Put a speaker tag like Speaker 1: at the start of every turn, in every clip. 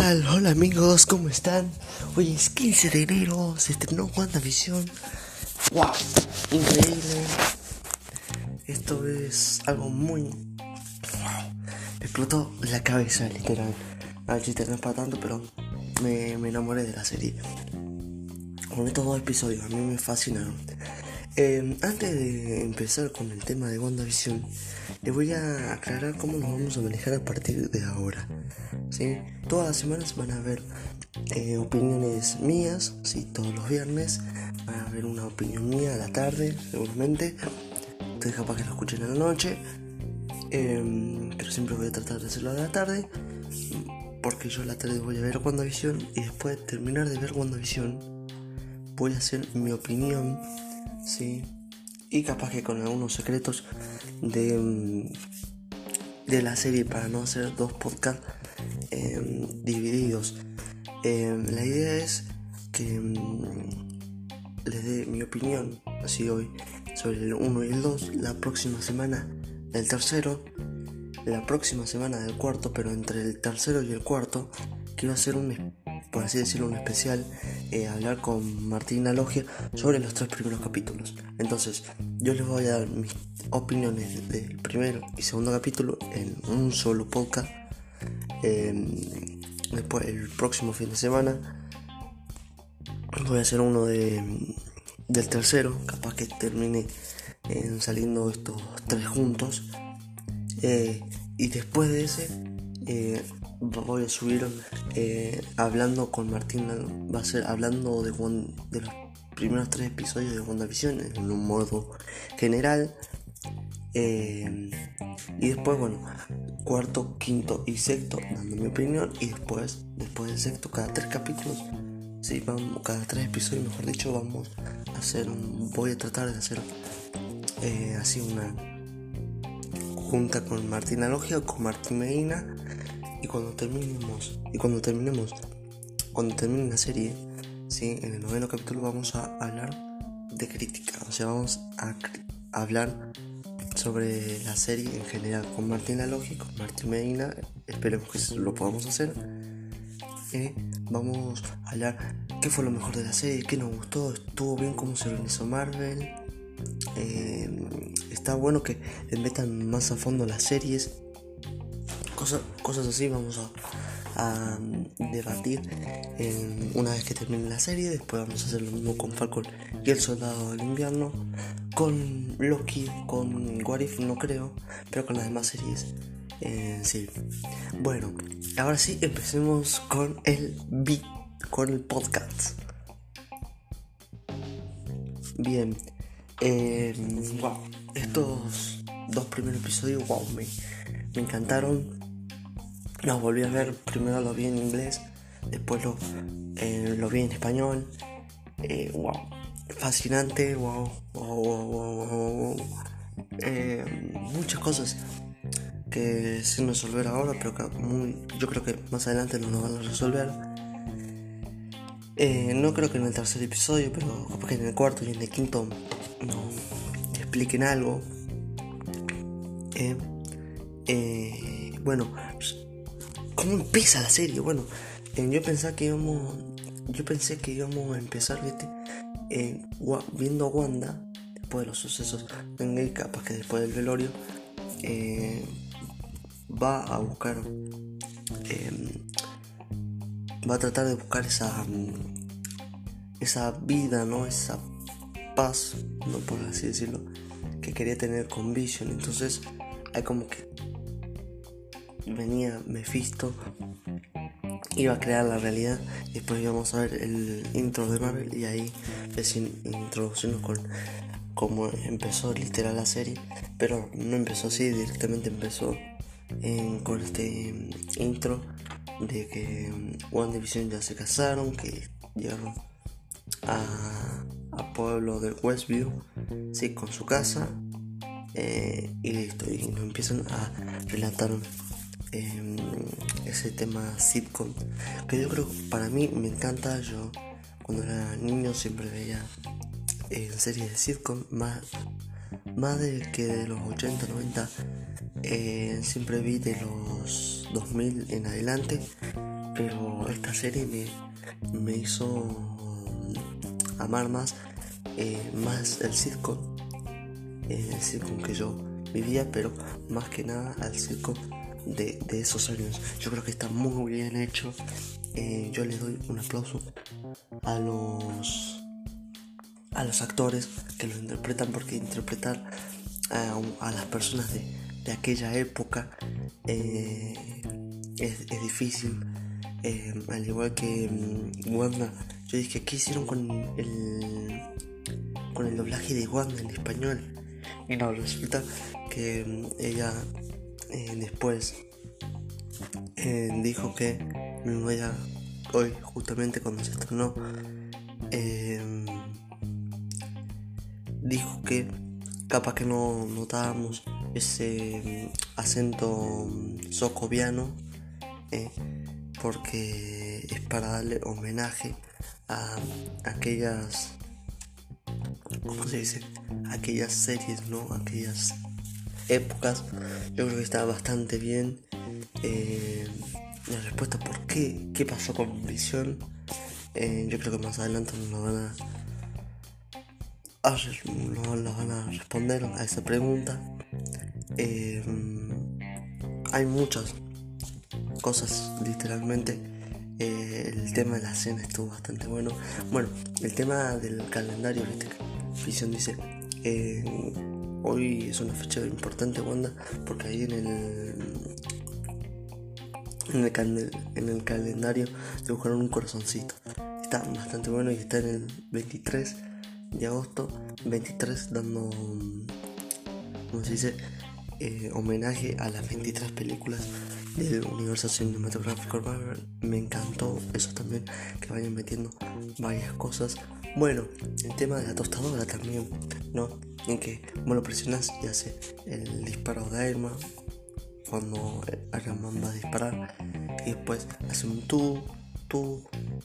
Speaker 1: tal? Hola amigos, ¿cómo están? Hoy es 15 de enero, se estrenó WandaVision. ¡Wow! Increíble. Esto es algo muy... ¡Wow! Me explotó la cabeza, literal. A ver, chiste no es para tanto, pero me, me enamoré de la serie. Con estos dos episodios, a mí me fascinaron. Eh, antes de empezar con el tema de WandaVision, les voy a aclarar cómo nos vamos a manejar a partir de ahora. ¿sí? Todas las semanas van a haber eh, opiniones mías, ¿sí? todos los viernes van a haber una opinión mía a la tarde, seguramente. Ustedes capaz que lo escuchen a la noche, eh, pero siempre voy a tratar de hacerlo a la tarde. Porque yo a la tarde voy a ver WandaVision y después de terminar de ver WandaVision voy a hacer mi opinión ¿sí? Y capaz que con algunos secretos de, mm, de la serie para no hacer dos podcasts em, divididos. Em, la idea es que mm, les dé mi opinión, así hoy, sobre el 1 y el 2, la próxima semana del tercero, la próxima semana del cuarto, pero entre el tercero y el cuarto quiero hacer un por así decirlo, un especial, eh, hablar con Martina Logia sobre los tres primeros capítulos. Entonces, yo les voy a dar mis opiniones del primero y segundo capítulo en un solo podcast. Em, después, el próximo fin de semana, voy a hacer uno de, del tercero, capaz que termine eh, saliendo estos tres juntos. Eh, y después de ese, voy a subir eh, hablando con Martín, va a ser hablando de, de los primeros tres episodios de WandaVision en un modo general. Eh, y después, bueno, cuarto, quinto y sexto, dando mi opinión. Y después, después del sexto, cada tres capítulos, sí, vamos, cada tres episodios, mejor dicho, vamos a hacer un, voy a tratar de hacer eh, así una junta con Martín Alogia o con Martín Medina y cuando terminemos, y cuando terminemos, cuando termine la serie, ¿sí? en el noveno capítulo vamos a hablar de crítica, o sea, vamos a, hablar sobre la serie en general con Martín La Lógica, con Martín Medina, esperemos que lo podamos hacer. Eh, vamos a hablar qué fue lo mejor de la serie, qué nos gustó, estuvo bien cómo se organizó Marvel. Eh, está bueno que le metan más a fondo las series cosas, así vamos a, mm, debatir una vez que termine la serie. Después vamos a hacer lo mismo con Falcon y el Soldado del Invierno. Con Loki, con What no creo, pero con las demás series. Eh, sí. Bueno, ahora sí, empecemos con el beat, con el podcast. Bien, eh, wow, estos dos primeros episodios, wow, me, me encantaron. Los volví a ver, primero lo vi en inglés, después lo, eh, lo vi en español. Eh, wow, fascinante, wow, wow, wow, wow, eh, muchas cosas que sin resolver ahora, pero que yo creo que más adelante no nos van a resolver. no creo que en el tercer episodio, pero que en el cuarto y en el quinto no expliquen algo. bueno, ¿Cómo empieza la serie? Bueno, eh, yo pensaba que íbamos. Yo pensé que íbamos a empezar, eh, viendo a Wanda, después de los sucesos en el capaz que después del velorio, eh, va a buscar. Em, va a tratar de buscar esa. esa vida, ¿no? Esa paz, no por así decirlo, que quería tener con Vision. Entonces, hay como que venía Mephisto, iba a crear la realidad. Después íbamos a ver el intro de Marvel y ahí introducirnos con cómo empezó literal la serie. Pero no empezó así, directamente empezó con este intro de que One Division ya se casaron, que llegaron a, a pueblo de Westview, sí, con su casa. Eh, y listo, y nos empiezan a relatar Em, ese tema sitcom que yo creo para mí me encanta. Yo cuando era niño siempre veía en series de sitcom más más de que de los 80 90 eh, siempre vi de los 2000 en adelante pero esta serie me, me hizo amar más, eh, más el sitcom, eh, el sitcom que yo vivía, pero más que nada al sitcom de, esos años. Yo creo que está muy bien hecho. Eh, yo le doy un aplauso a los a los actores que lo interpretan porque interpretar a, las personas de, de aquella época es, es, difícil eh, al igual que mm, Wanda, yo dije, ¿qué hicieron con el, con el doblaje de Wanda en español? Y no, resulta que mm, ella eh, después eh, dijo que ella, hoy, justamente cuando se estrenó, dijo que capaz que no notábamos ese mm, acento socoviano porque es para darle homenaje a aquellas ¿cómo se dice? aquellas series no aquellas épocas yo creo que está bastante bien eh, la respuesta por qué qué pasó con Visión eh, yo creo que más adelante nos lo van a nos van a responder a esa pregunta eh, hay muchas cosas literalmente. El tema de la cena estuvo bastante bueno. Bueno, el tema del calendario, ¿viste? Visión dice, hoy es una fecha importante, Wanda, porque ahí en el... En el, en el calendario dibujaron un corazoncito. Está bastante bueno y está en el 23 de agosto. 23 dando... ¿Cómo se dice? Eh, homenaje a las 23 películas del universo cinematográfico Me encantó eso también, que vayan metiendo varias cosas. Bueno, el tema de la tostadora también, ¿no? En que vos lo presionas y hace el disparo de Iron cuando Iron va a disparar. Y después hace un tú, tú,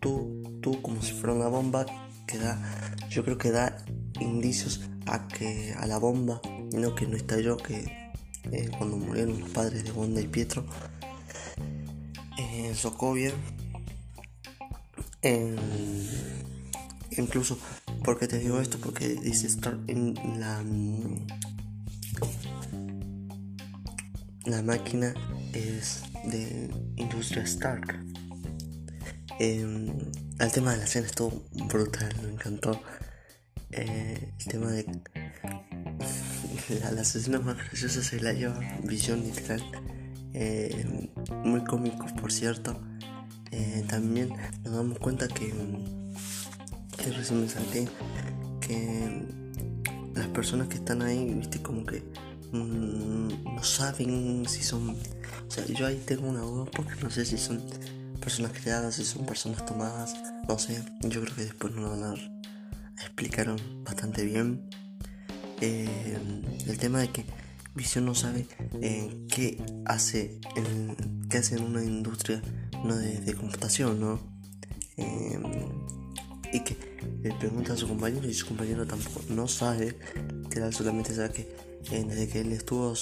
Speaker 1: tú, tú, como si fuera una bomba que da, yo creo que da indicios a que a la bomba, no que no yo, que eh, cuando murieron los padres de Wanda y Pietro en Sokovia. incluso, porque te digo esto? Porque dice estar en la, la máquina es de Industria Stark. el tema de la escena estuvo brutal, me encantó. Eh, el tema de la, la asesina más graciosa se la lleva Visión literal. Eh, muy cómicos por cierto. Eh, también nos damos cuenta que, recién me salté, que las personas que están ahí, viste, como que no saben si son. O sea, yo ahí tengo una duda porque no sé si son personas creadas, si son personas tomadas, no sé. Yo creo que después nos van a explicar bastante bien. Eh, el tema de que Visión no sabe eh, qué hace en, qué hace una industria ¿no? de, computación, ¿no? Eh, y que le pregunta a su compañero y su compañero tampoco no sabe, él solamente sabe que desde que él estuvo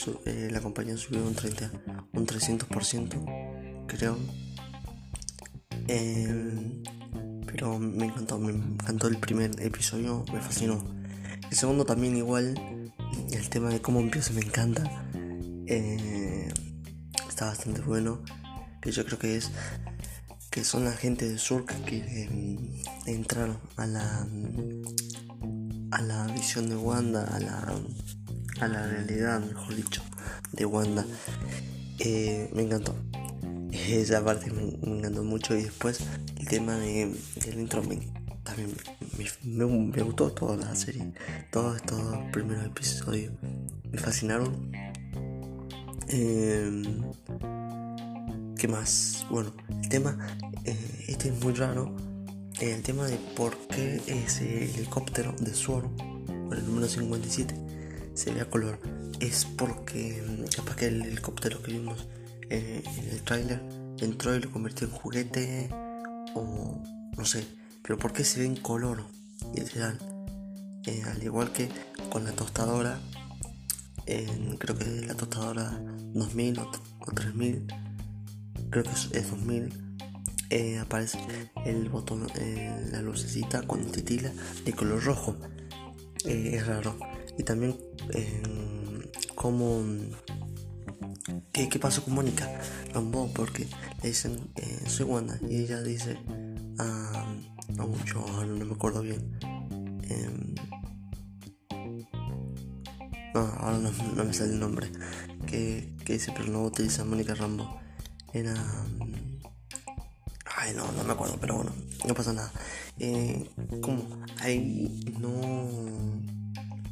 Speaker 1: la compañía subió un 30, un 300%, creo. pero me encantó, me encantó el primer episodio, me fascinó. El segundo también igual, el tema de cómo empieza me encanta. Eh, está bastante bueno. Que yo creo que es que son la gente de Sur que quieren entrar a la a la visión de Wanda, a la a la realidad, mejor dicho, de Wanda. Eh, me encantó. Esa parte me, encantó mucho y después el tema de, del intro también me, gustó toda la serie, todos estos primeros episodios me fascinaron. Eh, ¿Qué más? Bueno, el tema, eh, este es muy raro, el tema de por qué ese helicóptero de Sword, el número 57, se ve a color. Es porque capaz que el helicóptero que vimos eh, en el trailer entró y lo convirtió en juguete o no sé pero ¿por qué se ve en color? Literal. Eh, al igual que con la tostadora, creo que la tostadora 2000 o, 3000, creo que es, 2000, eh, aparece el botón, eh, la lucecita cuando titila de color rojo. es raro. Y también como... ¿Qué, ¿Qué, pasó con Mónica Rambo? Porque le dicen, soy Wanda. Y ella dice, ah, no, mucho, no me acuerdo bien. Em, no, ahora no, me sale el nombre. Que, dice, pero no utiliza Mónica Rambo. Era. Ay, no, no me acuerdo, pero bueno, no pasa nada. Eh, como ahí no.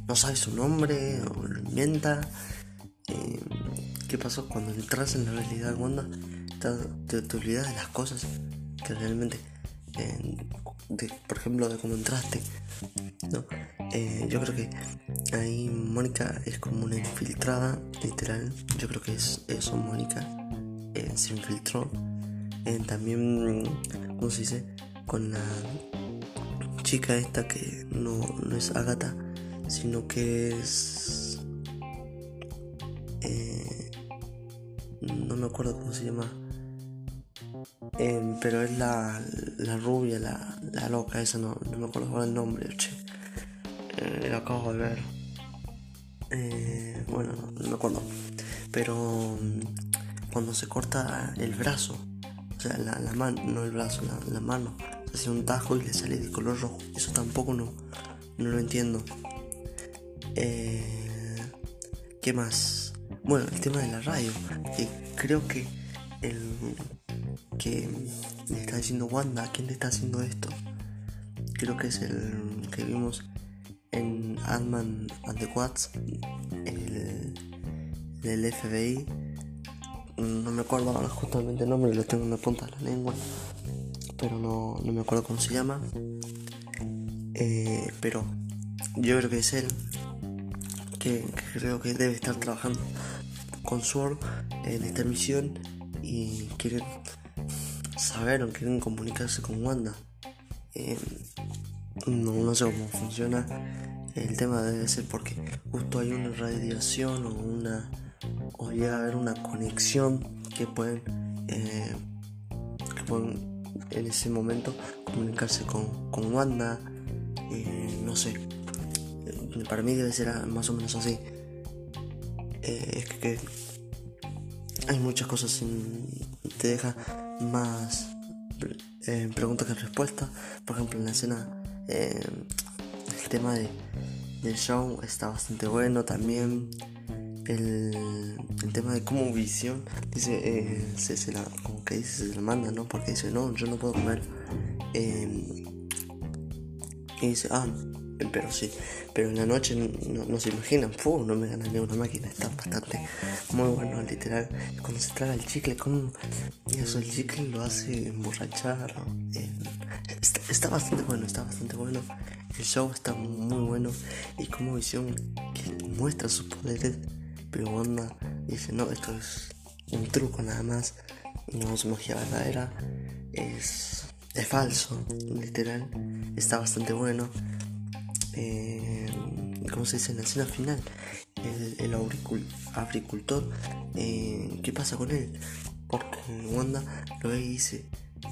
Speaker 1: No sabe su nombre, o lo inventa. Eh, ¿Qué pasó cuando entras en la realidad, Wanda? Te, te, olvidas de las cosas que realmente. por ejemplo, de cómo entraste. ¿no? Eh, yo creo que ahí Mónica es como una infiltrada, literal. Yo creo que es eso, Mónica. Eh, se infiltró. Eh, también, ¿cómo se dice? Con la chica esta que no, no es Agatha, sino que es... no me acuerdo cómo se llama. pero es la, la rubia, la, la, loca, esa no, no me acuerdo el nombre, che. Eh, lo acabo de ver. Eh, bueno, no, me acuerdo. Pero mm, cuando se corta el brazo, o sea, la, mano, no el brazo, la, mano, se hace un tajo y le sale de color rojo. Eso tampoco no, no lo entiendo. Eh, ¿Qué más? Bueno, el tema de la radio. Que creo que el que le está diciendo Wanda, ¿quién le está haciendo esto? Creo que es el que vimos en Ant-Man and the Quads, el, FBI. No me acuerdo ahora justamente el nombre, lo tengo en la punta de la lengua, pero no, me acuerdo cómo se llama. Eh, pero yo creo que es él, que, creo que debe estar trabajando con Sword en esta misión y quieren saber o quieren comunicarse con Wanda. Eh, no, no sé cómo funciona. El tema debe ser porque justo hay una radiación o una o llega a haber una conexión que pueden, eh, que pueden en ese momento comunicarse con, con Wanda. Eh, no sé. Eh, para mí debe ser más o menos así. es que, hay muchas cosas sin, te deja más preguntas que respuestas. Por ejemplo, en la escena el tema de, del show está bastante bueno también. El, tema de cómo visión dice eh, se, la como que dice se la manda no porque dice no yo no puedo comer eh, y dice ah pero sí pero en la noche no, se imaginan no me gana ni una máquina está bastante muy bueno literal. Cuando se traga el chicle con eso el chicle lo hace emborrachar está, bastante bueno está bastante bueno. El show está muy bueno. Y como visión que muestra sus poderes onda dice no esto es un truco nada más no es magia verdadera es es falso literal está bastante bueno eh, ¿cómo se dice? En la escena final, el, agricultor, eh, ¿qué pasa con él? Porque Wanda lo ve y dice,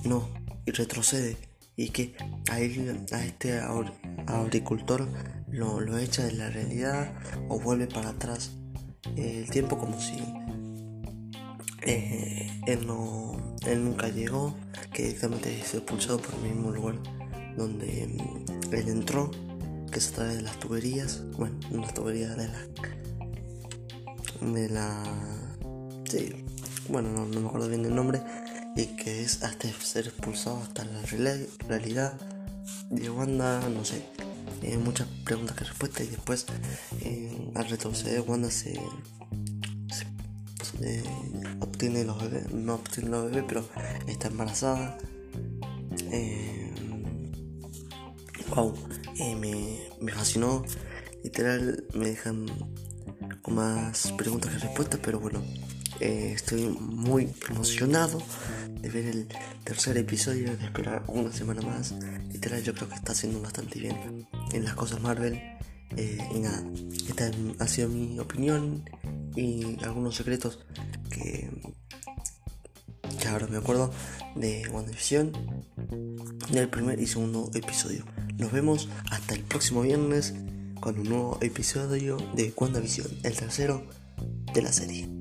Speaker 1: no, y retrocede. Y que a este agricultor lo, lo echa de la realidad o vuelve para atrás el tiempo como si eh, él, no, él nunca llegó, que directamente es expulsado por el mismo lugar donde mm, él entró que es a través de las tuberías, bueno, las tuberías de la... de la... sí, bueno, no, me acuerdo bien el nombre, y que es hasta ser expulsado hasta la realidad de Wanda, no sé, eh, muchas preguntas que respuestas y después eh, al retroceder Wanda se, eh, obtiene los bebés, no obtiene los bebés, pero está embarazada. wow, me, fascinó. Literal, me dejan con más preguntas que respuestas, pero bueno, eh, estoy muy emocionado de ver el tercer episodio, de esperar una semana más. Literal, yo creo que está haciendo bastante bien en las cosas Marvel. Eh, y nada, esta ha sido mi opinión y algunos secretos que, ya ahora me acuerdo, de WandaVision, del primer y segundo episodio. Nos vemos hasta el próximo viernes con un nuevo episodio de WandaVision, el tercero de la serie.